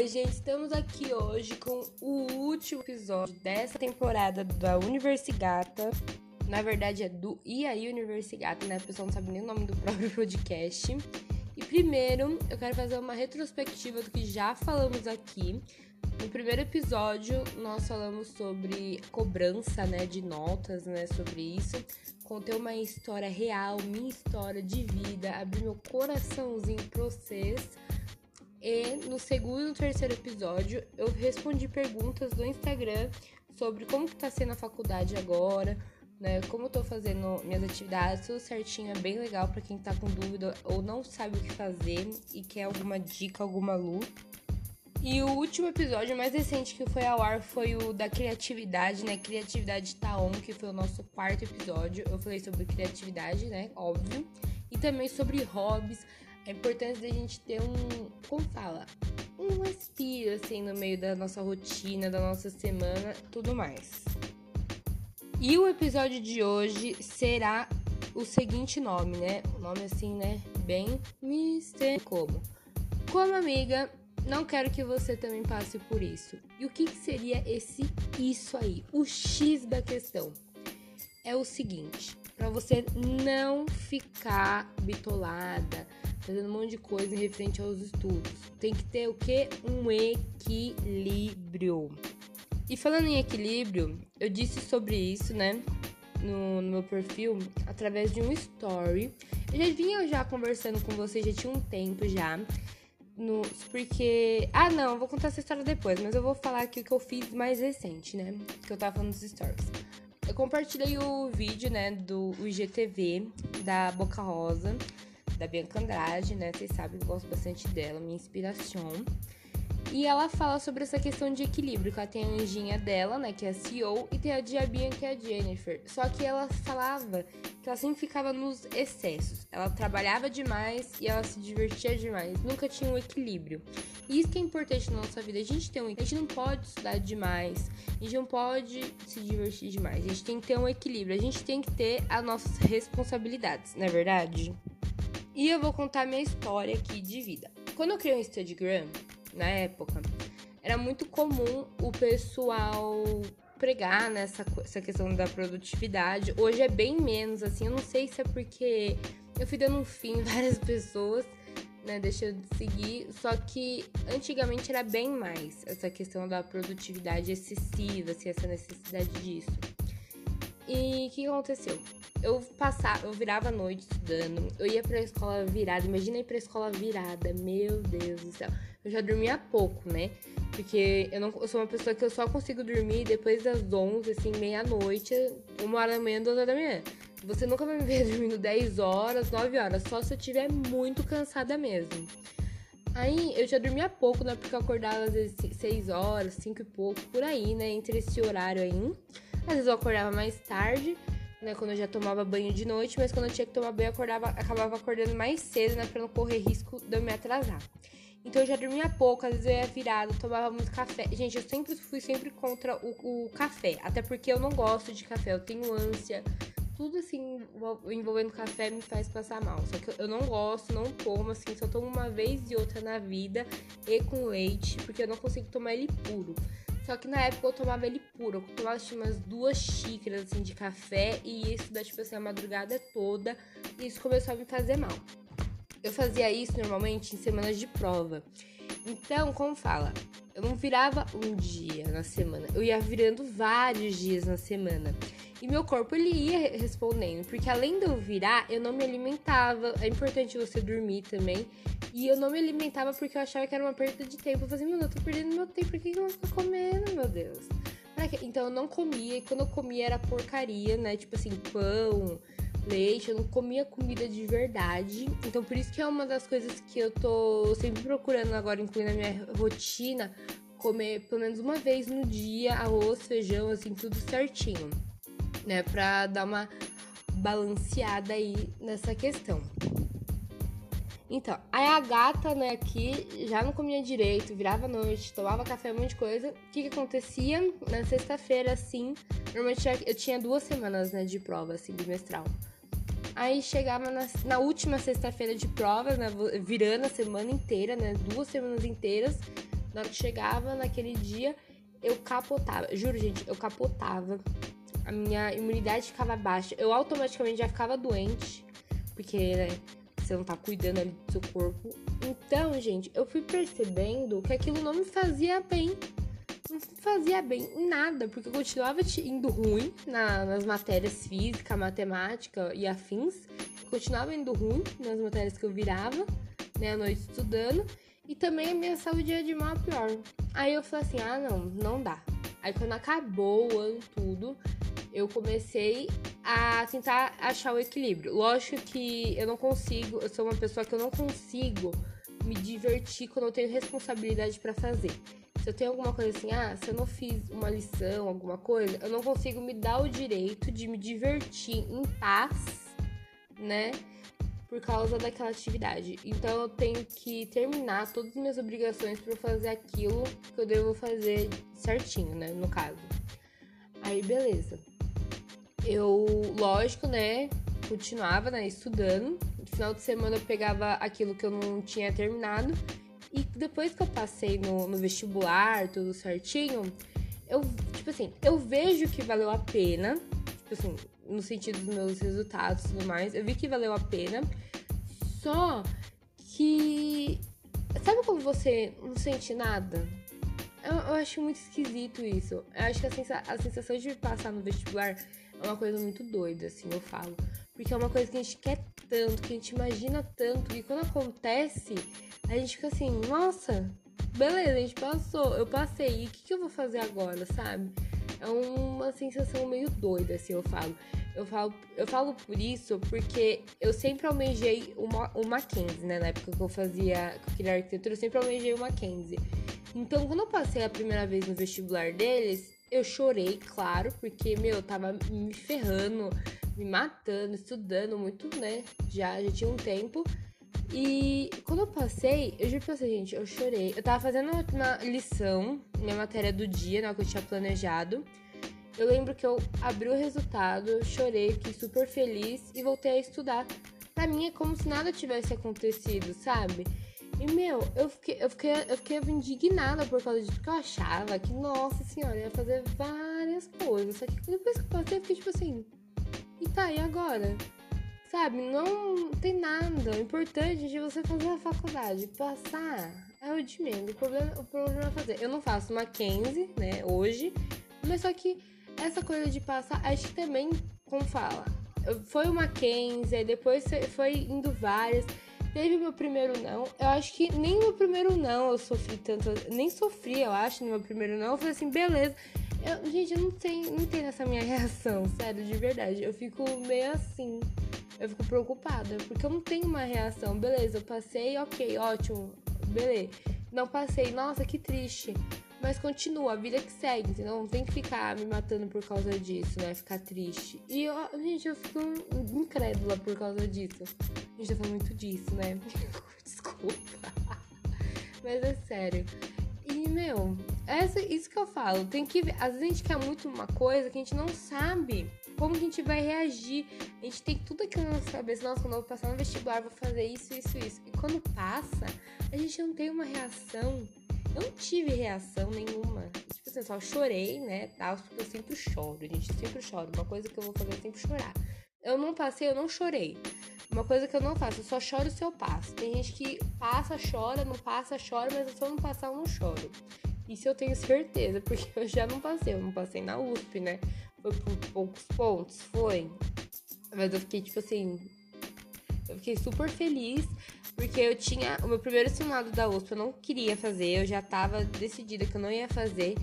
Oi, gente, estamos aqui hoje com o último episódio dessa temporada da Universigata. Na verdade, é do aí Universigata, né? O pessoal não sabe nem o nome do próprio podcast. E primeiro, eu quero fazer uma retrospectiva do que já falamos aqui. No primeiro episódio, nós falamos sobre cobrança, né, de notas, né, sobre isso. Contei uma história real, minha história de vida, abri meu coraçãozinho pra vocês. E no segundo e terceiro episódio, eu respondi perguntas do Instagram sobre como que tá sendo a faculdade agora, né? Como eu tô fazendo minhas atividades, tudo certinho, é bem legal para quem tá com dúvida ou não sabe o que fazer e quer alguma dica, alguma luz. E o último episódio mais recente que foi ao ar foi o da criatividade, né? Criatividade tá on, que foi o nosso quarto episódio. Eu falei sobre criatividade, né? Óbvio. E também sobre hobbies. A importância da gente ter um, como fala, um respiro assim no meio da nossa rotina, da nossa semana, tudo mais. E o episódio de hoje será o seguinte nome, né? O nome assim, né? Bem mistério como. Como amiga, não quero que você também passe por isso. E o que, que seria esse isso aí? O X da questão é o seguinte: para você não ficar bitolada, fazendo um monte de coisa em referente aos estudos, tem que ter o que? Um equilíbrio. E falando em equilíbrio, eu disse sobre isso, né? No, no, meu perfil através de um story. Eu já vinha já conversando com vocês, já tinha um tempo já. No, porque. Ah, não, vou contar essa história depois, mas eu vou falar aqui o que eu fiz mais recente, né? Que eu tava falando nos stories. Eu compartilhei o vídeo, né, do IGTV da Boca Rosa, da Bianca Andrade, né? Vocês sabem, eu gosto bastante dela, minha inspiração. E ela fala sobre essa questão de equilíbrio, que ela tem a anjinha dela, né, que é a CEO, e tem a diabinha, que é a Jennifer. Só que ela falava que ela sempre ficava nos excessos. Ela trabalhava demais e ela se divertia demais. Nunca tinha um equilíbrio. E isso que é importante na nossa vida. A gente tem um A gente não pode estudar demais. A gente não pode se divertir demais. A gente tem que ter um equilíbrio. A gente tem que ter as nossas responsabilidades, não é verdade? E eu vou contar minha história aqui de vida. Quando eu criei um Instagram, na época, era muito comum o pessoal pregar nessa essa questão da produtividade. Hoje é bem menos, assim, eu não sei se é porque eu fui dando um fim em várias pessoas, né, deixando de seguir, só que antigamente era bem mais essa questão da produtividade excessiva, assim, essa necessidade disso. E o que aconteceu? Eu passava, eu virava a noite estudando, eu ia pra escola virada, imagina ir pra escola virada, meu Deus do céu eu já dormia pouco, né? Porque eu, não, eu sou uma pessoa que eu só consigo dormir depois das 11, assim, meia-noite, uma hora da manhã, duas horas da manhã. Você nunca vai me ver dormindo 10 horas, 9 horas, só se eu estiver muito cansada mesmo. Aí eu já dormia pouco, né? Porque eu acordava às vezes 6 horas, 5 e pouco, por aí, né? Entre esse horário aí. Às vezes eu acordava mais tarde, né? Quando eu já tomava banho de noite, mas quando eu tinha que tomar banho, eu acordava, acabava acordando mais cedo, né? Pra não correr risco de eu me atrasar. Então eu já dormia pouco, às vezes eu ia virado, tomava muito café. Gente, eu sempre fui sempre contra o, o café. Até porque eu não gosto de café, eu tenho ânsia. Tudo assim envolvendo café me faz passar mal. Só que eu não gosto, não tomo, assim, só tomo uma vez e outra na vida e com leite, porque eu não consigo tomar ele puro. Só que na época eu tomava ele puro. Eu tomava tipo, umas duas xícaras assim de café e isso da tipo assim a madrugada toda. E isso começou a me fazer mal. Eu fazia isso normalmente em semanas de prova. Então, como fala, eu não virava um dia na semana, eu ia virando vários dias na semana. E meu corpo ele ia respondendo, porque além de eu virar, eu não me alimentava. É importante você dormir também. E eu não me alimentava porque eu achava que era uma perda de tempo. Eu falei, mano, eu tô perdendo meu tempo, por que eu não tô comendo, meu Deus? Então eu não comia, e quando eu comia era porcaria, né? Tipo assim, pão, leite, eu não comia comida de verdade. Então por isso que é uma das coisas que eu tô sempre procurando agora incluir na minha rotina, comer pelo menos uma vez no dia arroz, feijão, assim, tudo certinho, né, pra dar uma balanceada aí nessa questão. Então, aí a gata, né, aqui já não comia direito, virava noite, tomava café, um monte de coisa. O que que acontecia? Na sexta-feira, assim, normalmente eu tinha duas semanas, né, de prova, assim, bimestral. Aí chegava na, na última sexta-feira de provas, né, virando a semana inteira, né, duas semanas inteiras. Na hora que chegava naquele dia, eu capotava. Juro, gente, eu capotava. A minha imunidade ficava baixa. Eu automaticamente já ficava doente. Porque, né, você não tá cuidando ali do seu corpo. Então, gente, eu fui percebendo que aquilo não me fazia bem. Não fazia bem em nada, porque eu continuava indo ruim na, nas matérias física, matemática e afins. Continuava indo ruim nas matérias que eu virava, né, à noite estudando. E também a minha saúde ia de mal a pior. Aí eu falei assim: ah, não, não dá. Aí quando acabou o ano tudo, eu comecei a tentar achar o equilíbrio. Lógico que eu não consigo, eu sou uma pessoa que eu não consigo me divertir quando eu tenho responsabilidade para fazer. Se eu tenho alguma coisa assim, ah, se eu não fiz uma lição, alguma coisa, eu não consigo me dar o direito de me divertir em paz, né? Por causa daquela atividade. Então eu tenho que terminar todas as minhas obrigações para fazer aquilo que eu devo fazer certinho, né? No caso. Aí beleza eu, lógico, né, continuava, né, estudando. No final de semana eu pegava aquilo que eu não tinha terminado. E depois que eu passei no, no vestibular, tudo certinho, eu, tipo assim, eu vejo que valeu a pena. Tipo assim, no sentido dos meus resultados e tudo mais. Eu vi que valeu a pena. Só que. Sabe como você não sente nada? Eu, eu acho muito esquisito isso. Eu acho que a, sensa a sensação de passar no vestibular é uma coisa muito doida, assim, eu falo. Porque é uma coisa que a gente quer tanto, que a gente imagina tanto, que quando acontece, a gente fica assim, nossa, beleza, a gente passou, eu passei, e o que, que eu vou fazer agora, sabe? É uma sensação meio doida, assim, eu falo. Eu falo, eu falo por isso porque eu sempre almejei uma, o Mackenzie, né? Na época que eu fazia, que eu queria arquitetura, eu sempre almejei o Mackenzie. Então, quando eu passei a primeira vez no vestibular deles, eu chorei, claro, porque, meu, eu tava me ferrando, me matando, estudando muito, né? Já, já tinha um tempo. E quando eu passei, eu juro pra gente, eu chorei. Eu tava fazendo uma lição, minha matéria do dia, né, que eu tinha planejado. Eu lembro que eu abri o resultado, chorei, fiquei super feliz e voltei a estudar. Pra mim é como se nada tivesse acontecido, sabe? E, meu, eu fiquei, eu fiquei, eu fiquei indignada por causa disso, porque eu achava que, nossa senhora, ia fazer várias coisas. Só que depois que eu passei, eu fiquei tipo assim, e tá, e agora? Sabe, não tem nada. O importante é você fazer a faculdade. Passar é o de menos. O problema, o problema é fazer. Eu não faço Mackenzie, né, hoje. Mas só que essa coisa de passar, acho que também, como fala, foi uma Mackenzie, depois foi indo várias. Teve meu primeiro não. Eu acho que nem meu primeiro não eu sofri tanto. Nem sofri, eu acho, no meu primeiro não. Eu falei assim, beleza. Eu, gente, eu não sei, não entendo essa minha reação, sério, de verdade. Eu fico meio assim. Eu fico preocupada, porque eu não tenho uma reação. Beleza, eu passei, ok, ótimo, beleza. Não passei, nossa, que triste. Mas continua, a vida que segue, entendeu? Não tem que ficar me matando por causa disso, né? Ficar triste. E, eu, gente, eu fico incrédula por causa disso. A gente tá falando muito disso, né? Desculpa. Mas é sério. E, meu, essa, isso que eu falo. Tem que. Às vezes a gente quer muito uma coisa que a gente não sabe como que a gente vai reagir. A gente tem tudo aqui na nossa cabeça. Nossa, quando eu vou passar no vestibular, vou fazer isso, isso, isso. E quando passa, a gente não tem uma reação eu não tive reação nenhuma. Tipo assim, só chorei, né? Tal, porque eu sempre choro, gente. Eu sempre choro. Uma coisa que eu vou fazer é sempre chorar. Eu não passei, eu não chorei. Uma coisa que eu não faço, eu só choro se eu passo. Tem gente que passa, chora, não passa, chora, mas eu não passar, eu não choro. Isso eu tenho certeza, porque eu já não passei. Eu não passei na USP, né? Foi por poucos pontos, foi. Mas eu fiquei, tipo assim. Eu fiquei super feliz porque eu tinha o meu primeiro simulado da USP, eu não queria fazer, eu já tava decidida que eu não ia fazer.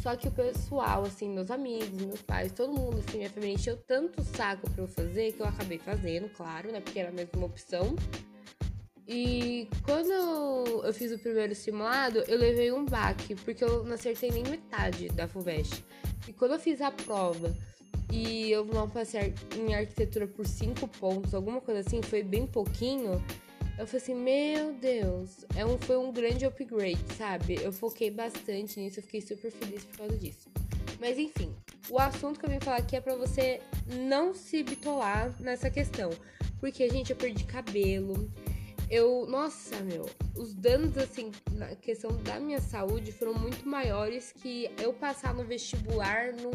Só que o pessoal, assim, meus amigos, meus pais, todo mundo, assim, minha família encheu tanto saco pra eu fazer que eu acabei fazendo, claro, né? Porque era a mesma opção. E quando eu fiz o primeiro simulado, eu levei um baque, porque eu não acertei nem metade da FUVEST. E quando eu fiz a prova e eu não passei em arquitetura por cinco pontos, alguma coisa assim, foi bem pouquinho, eu falei assim, meu Deus, é um, foi um grande upgrade, sabe? Eu foquei bastante nisso, eu fiquei super feliz por causa disso. Mas enfim, o assunto que eu vim falar aqui é pra você não se bitolar nessa questão. Porque, gente, eu perdi cabelo, eu, nossa, meu, os danos, assim, na questão da minha saúde foram muito maiores que eu passar no vestibular não,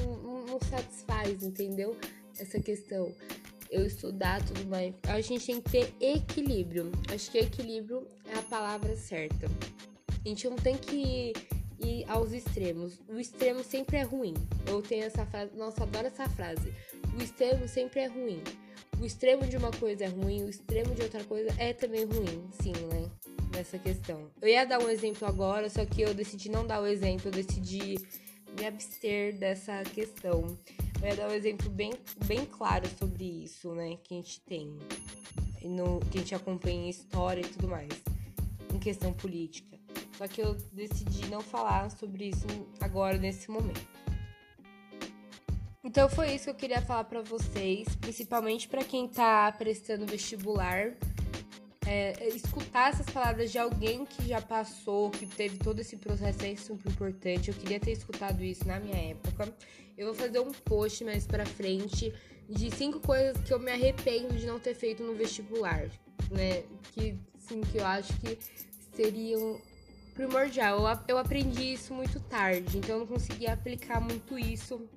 não, satisfaz, entendeu? Essa questão. Eu estudar tudo mais. A gente tem que ter equilíbrio. Acho que equilíbrio é a palavra certa. A gente não tem que ir aos extremos. O extremo sempre é ruim. Eu tenho essa frase, nossa, adoro essa frase. O extremo sempre é ruim o extremo de uma coisa é ruim, o extremo de outra coisa é também ruim, sim, né? Nessa questão. Eu ia dar um exemplo agora, só que eu decidi não dar o exemplo, eu decidi me abster dessa questão. Eu ia dar um exemplo bem, bem claro sobre isso, né? Que a gente tem. No, que a gente acompanha em história e tudo mais. Em questão política. Só que eu decidi não falar sobre isso agora, nesse momento. Então foi isso que eu queria falar para vocês, principalmente para quem tá prestando vestibular. É, escutar essas palavras de alguém que já passou, que teve todo esse processo é super importante. Eu queria ter escutado isso na minha época. Eu vou fazer um post mais pra frente de cinco coisas que eu me arrependo de não ter feito no vestibular, né? Que, sim, que eu acho que seriam primordial. Eu, eu aprendi isso muito tarde, então eu não consegui aplicar muito isso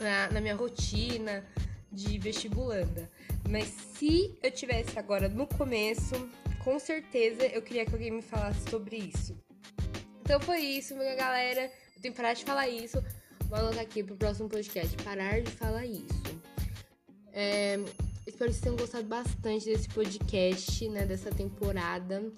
na, na minha rotina de vestibulanda. Mas se eu tivesse agora no começo, com certeza eu queria que alguém me falasse sobre isso. Então foi isso, minha galera. Eu tenho que parar de falar isso. Vou anotar aqui pro próximo podcast. Parar de falar isso. É, espero que vocês tenham gostado bastante desse podcast, né? Dessa temporada.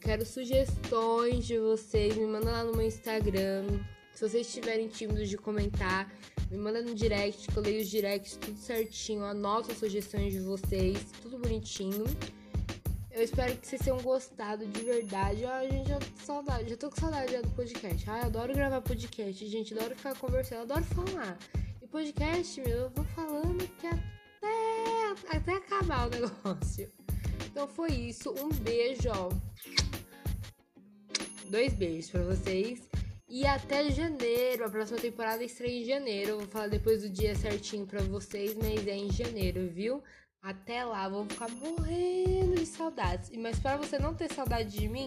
quero sugestões de vocês. Me manda lá no meu Instagram. Se vocês estiverem tímidos de comentar, me manda no direct, que eu leio os directs tudo certinho, anoto as sugestões de vocês, tudo bonitinho. Eu espero que vocês tenham gostado de verdade. Ah, gente, já tô saudade, já tô com saudade já do podcast. Ah, eu adoro gravar podcast, gente, adoro ficar conversando, adoro falar. E podcast, meu, eu vou falando que até, até acabar o negócio. Então foi isso. Um beijo, ó. Dois beijos para vocês. E até janeiro, a próxima temporada estreia em janeiro. Eu vou falar depois do dia certinho pra vocês, mas é em janeiro, viu? Até lá, vou ficar morrendo de saudades. Mas para você não ter saudade de mim,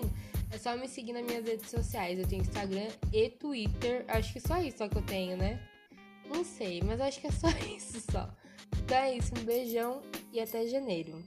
é só me seguir nas minhas redes sociais. Eu tenho Instagram e Twitter. Acho que só isso só que eu tenho, né? Não sei, mas acho que é só isso só. Então é isso, um beijão e até janeiro.